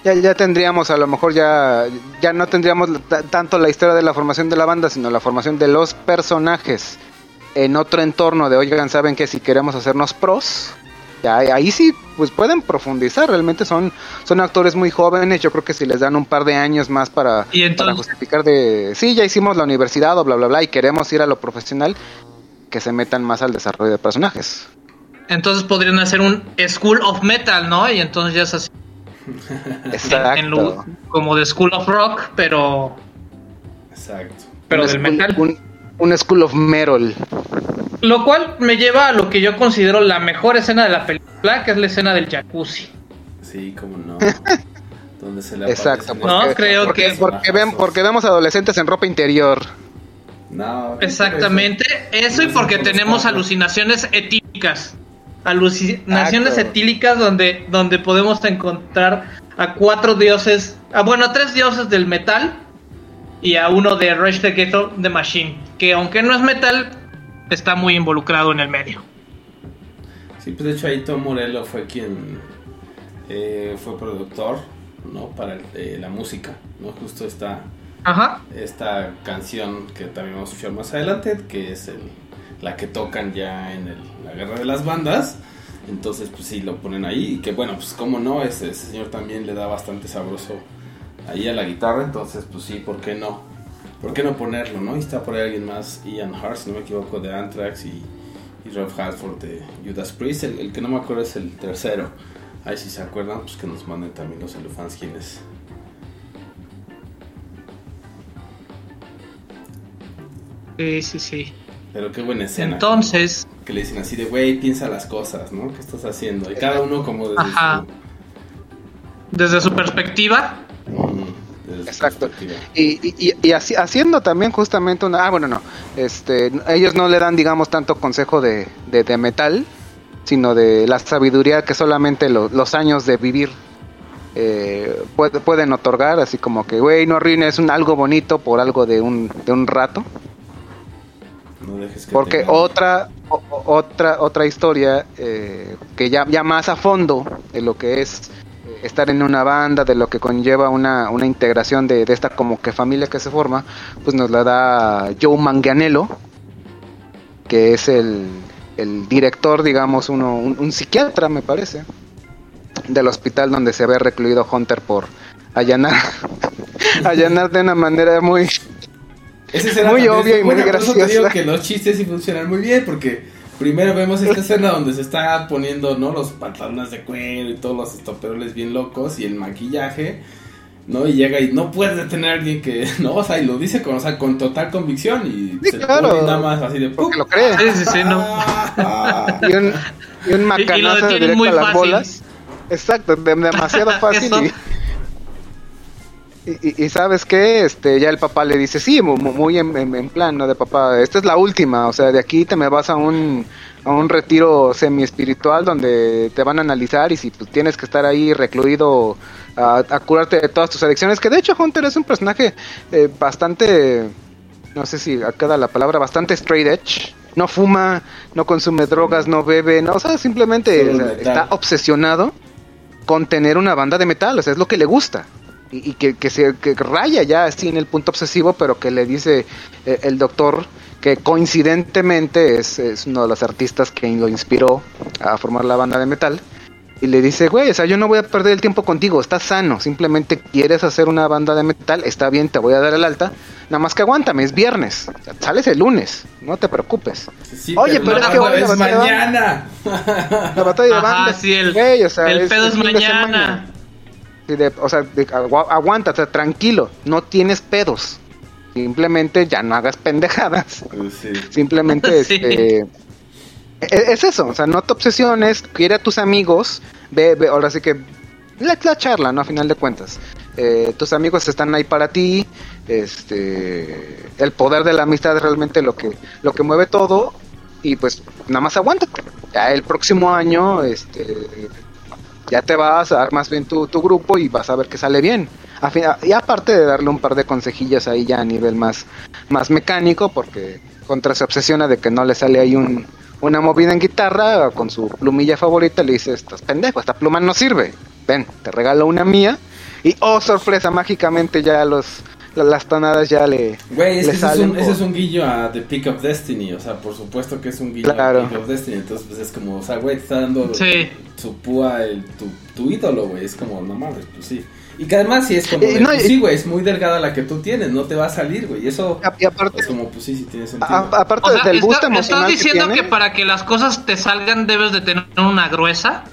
Ya, ya tendríamos, a lo mejor ya, ya no tendríamos ta- tanto la historia de la formación de la banda, sino la formación de los personajes en otro entorno de, oigan, ¿saben que Si queremos hacernos pros, ahí sí, pues pueden profundizar, realmente son, son actores muy jóvenes, yo creo que si les dan un par de años más para, Y para justificar de, sí, ya hicimos la universidad o bla, bla, bla, y queremos ir a lo profesional, que se metan más al desarrollo de personajes. Entonces podrían hacer un School of Metal, ¿no? Y entonces ya es así. en- Exacto. en lu- como de School of Rock, pero, Exacto. pero Un del school- metal. Un, un School of Metal. Lo cual me lleva a lo que yo considero la mejor escena de la película, que es la escena del jacuzzi. Sí, como no. Donde se le Exacto, aparecen No, creo porque, que- porque, ven- porque vemos adolescentes en ropa interior. No, Exactamente, eso y No porque tenemos cuatro. alucinaciones etílicas. Alucinaciones Exacto. etílicas donde, donde podemos encontrar a cuatro dioses, a, bueno, a tres dioses del metal y a uno de Rage Against the Machine, que aunque no es metal, está muy involucrado en el medio. Sí, pues de hecho ahí Tom Morello fue quien eh, fue productor, ¿no? Para el- eh, la música, ¿no? Justo esta, Ajá. esta canción que también vamos a escuchar más adelante, que es el- la que tocan ya en el- la guerra de las bandas. Entonces, pues sí, lo ponen ahí. Y que bueno, pues como no, ese, ese señor también le da bastante sabroso ahí a la guitarra. Entonces, pues sí, ¿por qué no? ¿Por qué no ponerlo, no? Y está por ahí alguien más, Ian Hart, si no me equivoco, de Anthrax y, y Rob Halford de Judas Priest. El, el que no me acuerdo es el tercero. Ahí si se acuerdan, pues que nos manden también los elefants quién es. Sí, sí, sí. Pero qué buena escena. Entonces, que le dicen así de, güey, piensa las cosas, ¿no? ¿Qué estás haciendo? Y cada uno como desde Ajá. desde su perspectiva, mm, desde su Exacto. Y, y, y así- haciendo también justamente una... Ah, bueno, no. Este, ellos no le dan, digamos, tanto consejo de, de, de metal, sino de la sabiduría que solamente lo- los años de vivir eh, puede- pueden otorgar. Así como que, güey, no arruines un, algo bonito por algo de un, de un rato. No dejes que Porque otra o- otra otra historia eh, que ya, ya más a fondo de lo que es estar en una banda, de lo que conlleva una, una integración de, de esta como que familia que se forma, pues nos la da Joe Manganiello, que es el, el director, digamos, uno, un, un psiquiatra, me parece, del hospital donde se ve recluido Hunter por allanar, allanar de una manera muy muy obvia y muy eso te digo graciosa. que los chistes sí funcionan muy bien, porque primero vemos esta escena donde se está poniendo, ¿no? Los pantalones de cuero y todos los estoperoles bien locos y el maquillaje, ¿no? Y llega y no puede detener a alguien que, ¿no? O sea, y lo dice con, o sea, con total convicción y Sí, se claro. pone nada más así de... porque lo cree. sí, sí, sí, no. Y un, y un Y- y macanazo directo muy a las fácil. bolas. Exacto, de- demasiado fácil. Eso. y, y- y sabes qué, este, ya el papá le dice, sí, mu- mu- muy, en, en- plan, ¿no? De papá, esta es la última, o sea, de aquí te me vas a un, a un retiro semi espiritual donde te van a analizar y si pues, tienes que estar ahí recluido a, a curarte de todas tus adicciones, que de hecho Hunter es un personaje eh, bastante, no sé si queda la palabra, bastante straight edge. No fuma, no consume drogas, no bebe, no, o sea, simplemente o sea, está obsesionado con tener una banda de metal, o sea, es lo que le gusta. Y, y que, que se que raya ya así en el punto obsesivo, pero que le dice eh, el doctor que coincidentemente es, es uno de los artistas que lo inspiró a formar la banda de metal. Y le dice, güey, o sea, yo no voy a perder el tiempo contigo, estás sano, simplemente quieres hacer una banda de metal, está bien, te voy a dar el alta, nada más que aguántame, es viernes, o sea, sales el lunes, no te preocupes. sí, Oye, pero la es que es mañana. La batalla de Ajá, banda, sí, el- güey, o sea, el pedo es mañana. De- o sea, de- aguanta, o sea, tranquilo, no tienes pedos. Simplemente ya no hagas pendejadas. Pues sí. Simplemente Sí. este, e- es eso, o sea, no te obsesiones, quiere a tus amigos, ve, ve, ahora sí que la, la charla, ¿no? A final de cuentas. Eh, tus amigos están ahí para ti, este, el poder de la amistad es realmente lo que, lo que mueve todo, y pues nada más aguántate. Ya el próximo año, este, ya te vas a dar más bien tu, tu grupo y vas a ver que sale bien. A y aparte de darle un par de consejillas ahí ya a nivel más, más mecánico, porque contra se obsesiona de que no le sale ahí un, una movida en guitarra, con su plumilla favorita le dice, estás pendejo, esta pluma no sirve. Ven, te regalo una mía. Y oh sorpresa, mágicamente ya los las tonadas ya le, Güey, es le que ese es, un, ese por- es un guillo a The Pick of Destiny. O sea, por supuesto que es un guiño Claro. a Pick of Destiny. Entonces, pues es como, o sea, güey, te está dando Sí. su púa, el, tu, tu ídolo, güey. Es como, no mames, pues sí. Y que además, sí es como, Eh, de, no, pues, sí, güey, es muy delgada la que tú tienes, no te va a salir, güey. Y eso, y aparte es como, pues sí, sí tiene sentido. a- aparte O sea, del ¿estás emocional que diciendo que, para que las cosas te salgan debes de tener una gruesa?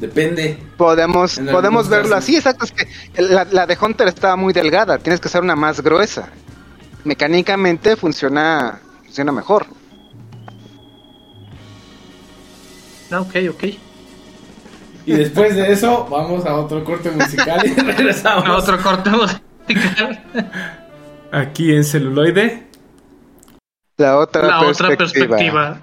Depende. podemos podemos verlo casos. así, exacto, es que la, la de Hunter estaba muy delgada, tienes que hacer una más gruesa. Mecánicamente funciona funciona mejor. Ah, Ok, ok. Y después de eso, vamos a otro corte musical y regresamos. Otro corte musical. Aquí en celuloide. La otra La perspectiva. otra perspectiva.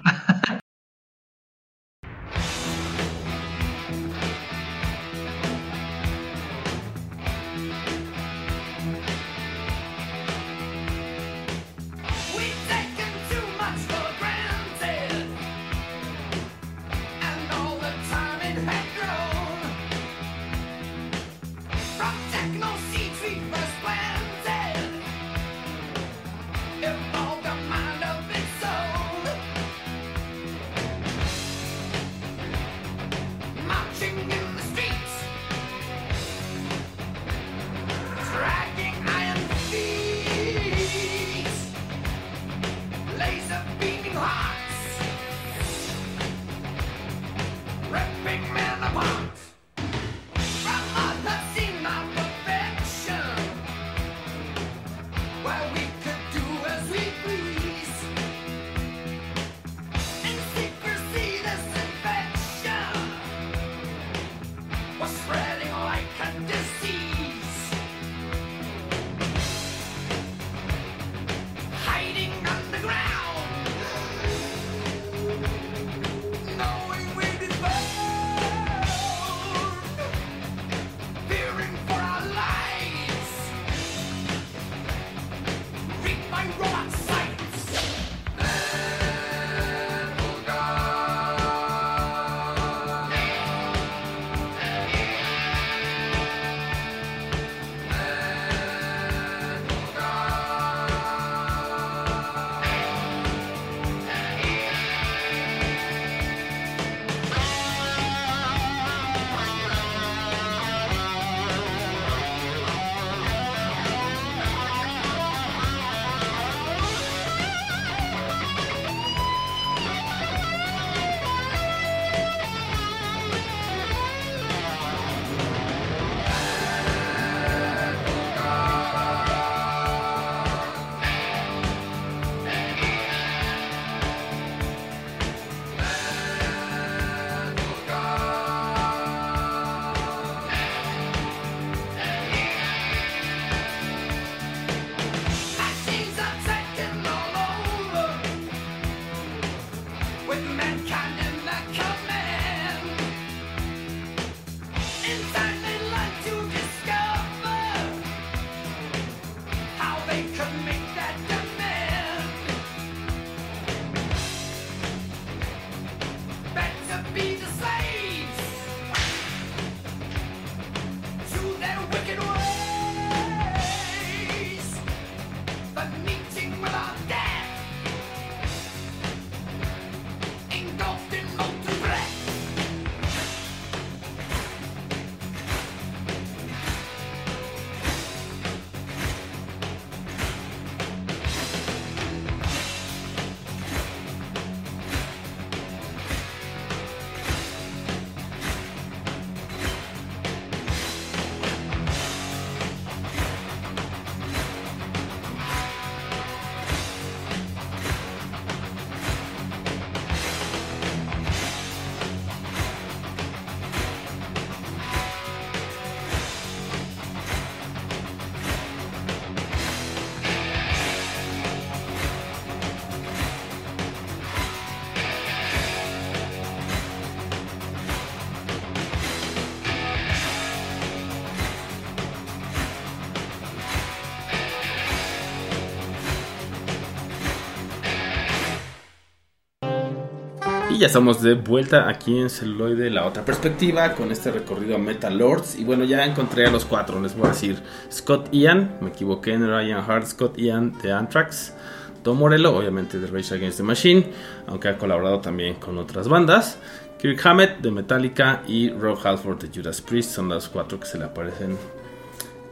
Ya estamos de vuelta aquí en Celuloide, la otra perspectiva, con este recorrido a Metal Lords. Y bueno, ya encontré a los cuatro, les voy a decir. Scott Ian, me equivoqué en Ryan Hart, Scott Ian de Anthrax. Tom Morello, obviamente de Rage Against the Machine, aunque ha colaborado también con otras bandas. Kirk Hammett de Metallica y Rob Halford de Judas Priest son los cuatro que se le aparecen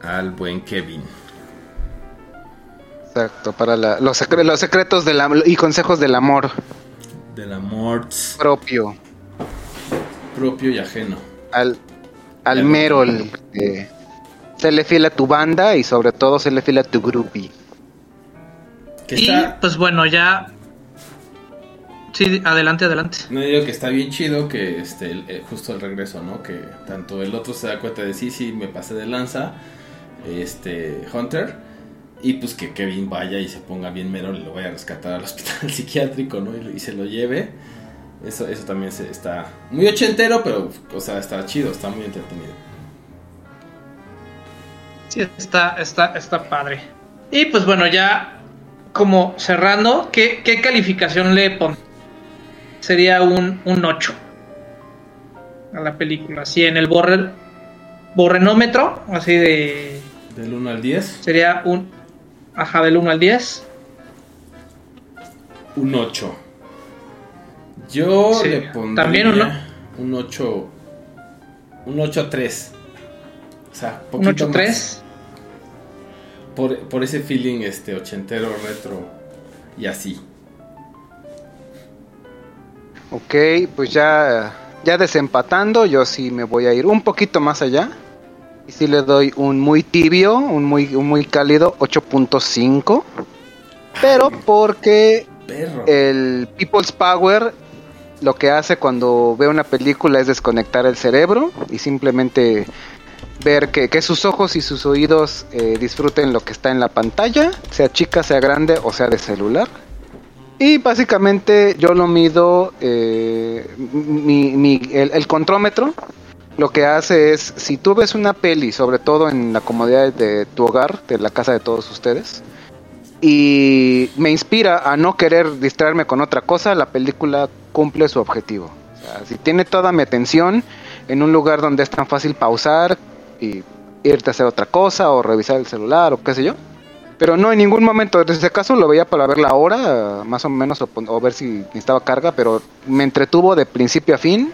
al buen Kevin. Exacto, para los, secre- los secretos del y consejos del amor Del amor propio. propio y ajeno. Al, al El- mero. el, eh, serle fiel a tu banda y sobre todo serle fiel a tu groupie. Que Y está, pues bueno, ya. Sí, adelante, adelante. No digo que está bien chido que este el- el- justo el regreso, ¿no? Que tanto el otro se da cuenta de sí, sí, me pasé de lanza, este Hunter, y pues que Kevin vaya y se ponga bien mero y lo vaya a rescatar al hospital psiquiátrico, ¿no? Y, y se lo lleve. Eso, eso también se, está muy ochentero, pero, o sea, está chido, está muy entretenido. Sí, está, está, está padre. Y pues bueno, ya como cerrando, ¿qué, qué calificación le pon? Sería un, un 8 a la película. Así en el borre, borrenómetro, así de. Del 1 al 10, Sería un. Ajá, del 1 al 10. un 8. Yo Sí, le pondría también uno. un 8, un 8 a 3. O sea, Un poquito 8 más. 3. por, por ese feeling este ochentero retro y así. Ok, pues ya, ya desempatando, yo sí me voy a ir un poquito más allá. Y sí le doy un muy tibio, un muy, un muy cálido 8.5. Pero porque Perro. el People's Power lo que hace cuando ve una película es desconectar el cerebro y simplemente ver que, que sus ojos y sus oídos eh, disfruten lo que está en la pantalla, sea chica, sea grande o sea de celular. Y básicamente yo lo mido, eh, mi, mi- el, el contrómetro lo que hace es, si tú ves una peli, sobre todo en la comodidad de tu hogar, de la casa de todos ustedes, y me inspira a no querer distraerme con otra cosa, la película cumple su objetivo. O sea, si tiene toda mi atención en un lugar donde es tan fácil pausar y irte a hacer otra cosa o revisar el celular o qué sé yo. Pero no en ningún momento, en ese caso lo veía para ver la hora, más o menos, o ver si necesitaba carga, pero me entretuvo de principio a fin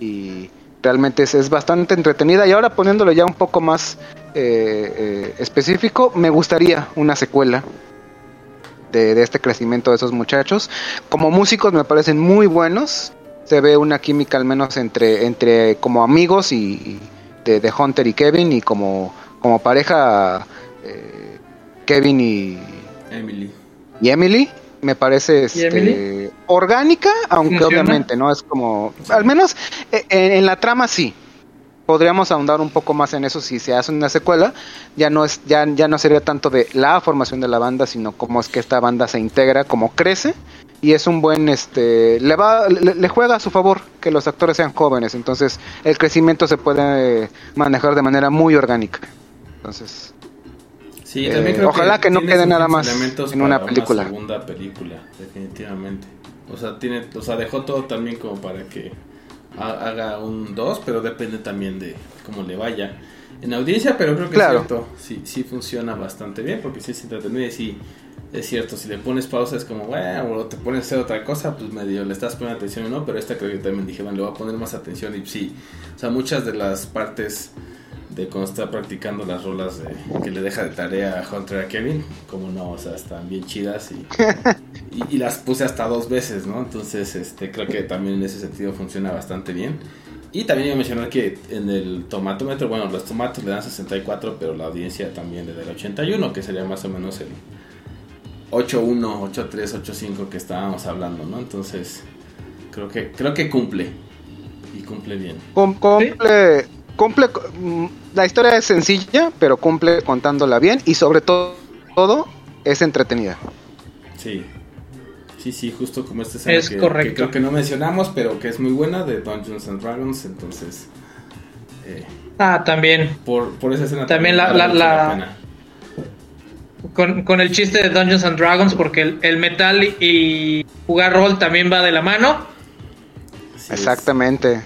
y realmente es, es bastante entretenida. Y ahora poniéndolo ya un poco más eh, eh, específico, me gustaría una secuela de, de este crecimiento de esos muchachos. Como músicos me parecen muy buenos. Se ve una química al menos entre, entre como amigos y, y de, de Hunter y Kevin y como, como pareja eh, Kevin y, Emily. y Emily me parece este, orgánica, aunque ¿Funciona? obviamente no es como, al menos eh, en, en la trama sí. Podríamos ahondar un poco más en eso si se hace una secuela. Ya no es, ya, ya no sería tanto de la formación de la banda, sino cómo es que esta banda se integra, cómo crece. Y es un buen, este, le va, le, le juega a su favor que los actores sean jóvenes. Entonces el crecimiento se puede eh, manejar de manera muy orgánica. Entonces, Sí, Eh, también creo ojalá que no quede nada más elementos en una película. segunda película, definitivamente. O sea, tiene, o sea, dejó todo también como para que ha- haga un 2, pero depende también de cómo le vaya en audiencia, pero creo que Claro. es cierto, sí, sí funciona bastante bien, porque sí es entretenido y sí, es cierto, si le pones pausa es como, bueno, o te pones a hacer otra cosa, pues medio le estás poniendo atención o no, pero esta creo que también dije, bueno, le voy a poner más atención y sí, o sea, muchas de las partes de cuando está practicando las rolas de, que le deja de tarea a Hunter a Kevin, como no, o sea, están bien chidas y, y, y las puse hasta dos veces, ¿no? Entonces, este, creo que también en ese sentido funciona bastante bien. Y también iba a mencionar que en el tomatómetro, bueno, los tomatos le dan 64, pero la audiencia también le da el 81, que sería más o menos el 8-1, 8-3, 8-5 que estábamos hablando, ¿no? Entonces, creo que, creo que cumple. Y cumple bien. cum- cumple, cumple, mm, la historia es sencilla, pero cumple contándola bien y sobre todo, todo es entretenida. Sí. Sí, sí, justo como esta escena Es que, correcto. que creo que no mencionamos, pero que es muy buena de Dungeons and Dragons, entonces eh, Ah, también. por, por esa escena También la-. Con, con el chiste de Dungeons and Dragons, porque el, el metal y jugar rol también va de la mano. Exactamente.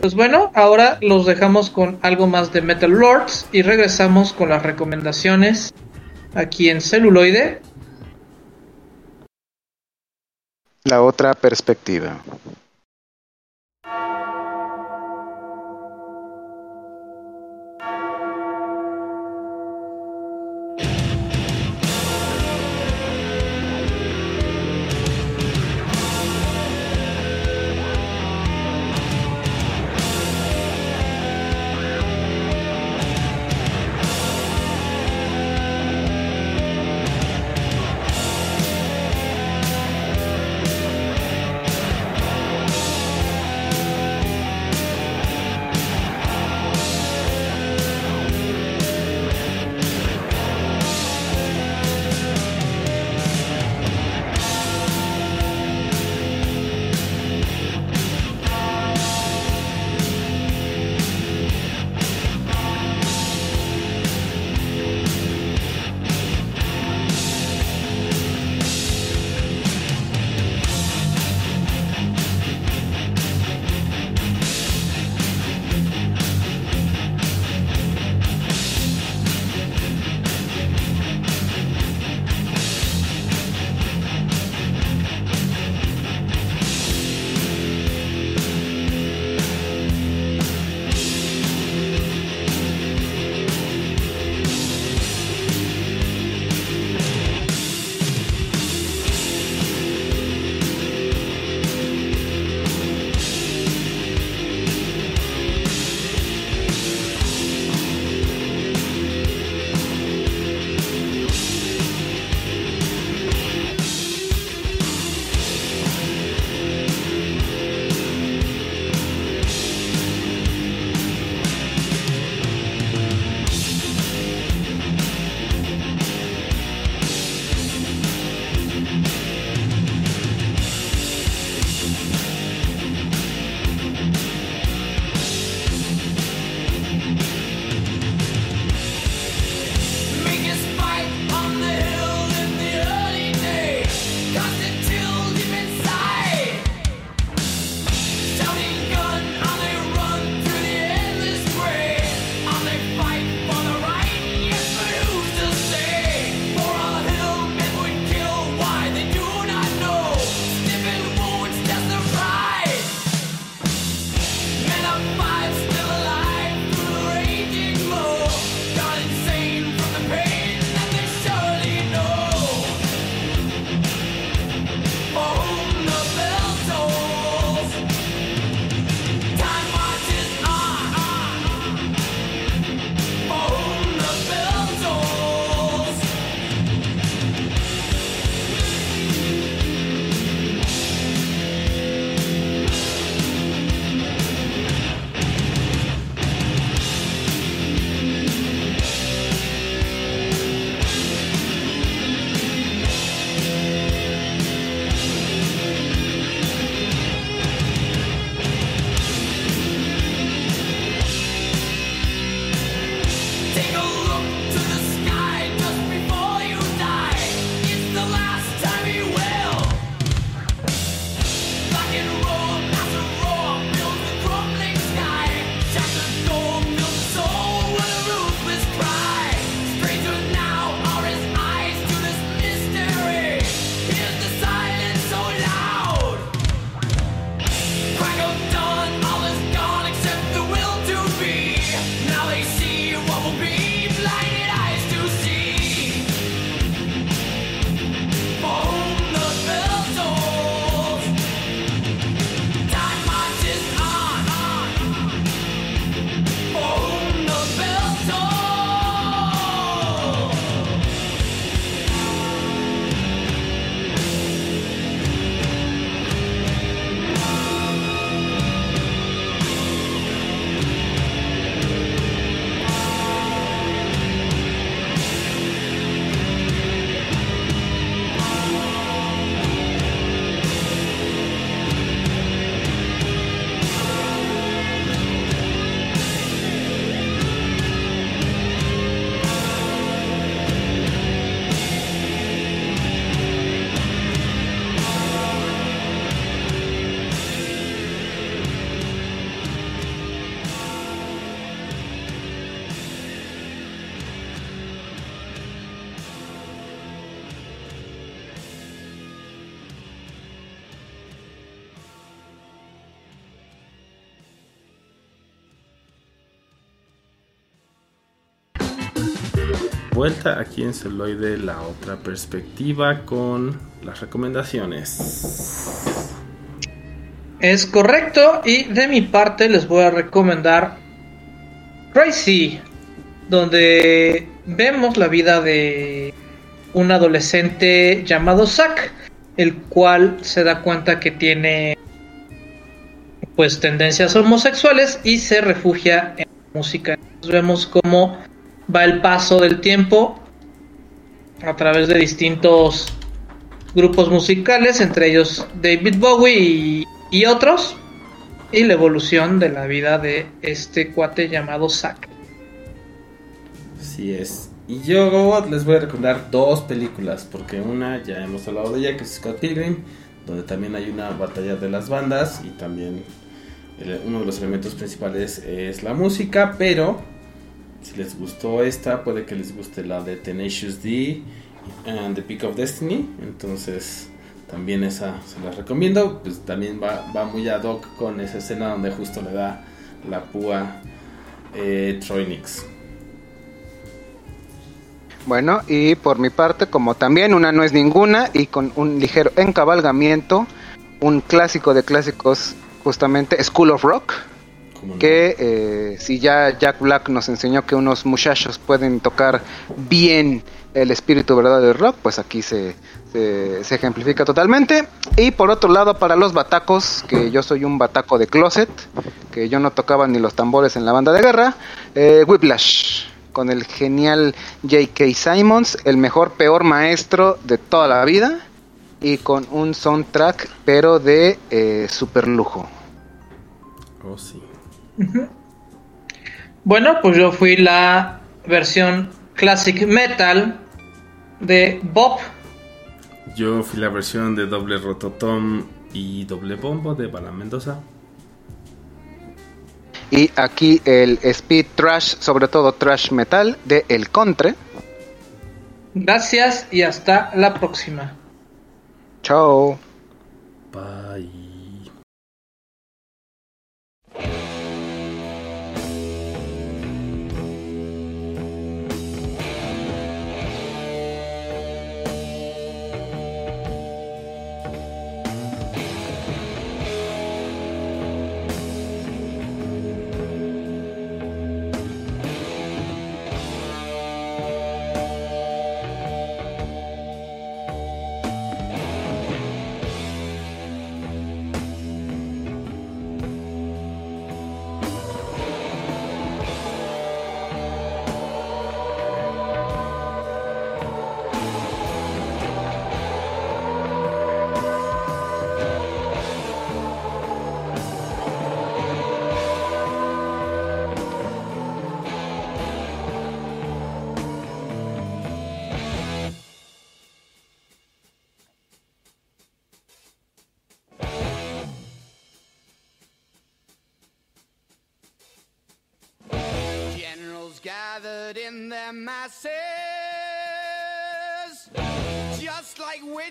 Pues bueno, ahora los dejamos con algo más de Metal Lords y regresamos con las recomendaciones aquí en celuloide. La otra perspectiva. Vuelta aquí en Celoide, la otra perspectiva con las recomendaciones. Es correcto y de mi parte les voy a recomendar Crazy, donde vemos la vida de un adolescente llamado Zack, el cual se da cuenta que tiene pues tendencias homosexuales y se refugia en la música. Entonces vemos cómo va el paso del tiempo a través de distintos grupos musicales, entre ellos David Bowie y, y otros, y la evolución de la vida de este cuate llamado Zack. Así es. Y yo les voy a recomendar dos películas, porque una ya hemos hablado de ella, que es Scott Pilgrim, donde también hay una batalla de las bandas y también uno de los elementos principales es la música, pero si les gustó esta, puede que les guste la de Tenacious D and The Peak of Destiny, entonces también esa se las recomiendo, pues también va, va muy ad hoc con esa escena donde justo le da la púa eh, Troy Nix. Bueno, y por mi parte, como también una no es ninguna y con un ligero encabalgamiento, un clásico de clásicos, justamente School of Rock, ¿Cómo no? que eh, si ya Jack Black nos enseñó que unos muchachos pueden tocar bien el espíritu verdadero del rock, pues aquí se, se, se ejemplifica totalmente. Y por otro lado, para los batacos, que yo soy un bataco de closet, que yo no tocaba ni los tambores en la banda de guerra, eh, Whiplash, con el genial J.K. Simons, el mejor, peor maestro de toda la vida, y con un soundtrack, pero de eh, super lujo. Oh, sí. Bueno, pues yo fui la versión classic metal de Bob. Yo fui la versión de doble rototom y doble bombo de Bala Mendoza. Y aquí el speed trash, sobre todo trash metal de El Contre. Gracias y hasta la próxima. Chao. Bye.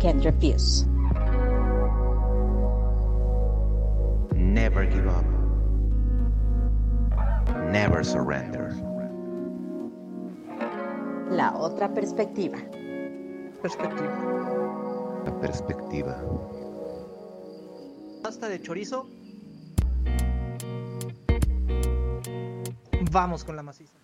Can't refuse. Never give up. Never surrender. La otra perspectiva. Perspectiva. La perspectiva. Pasta de chorizo. Vamos con la maciza.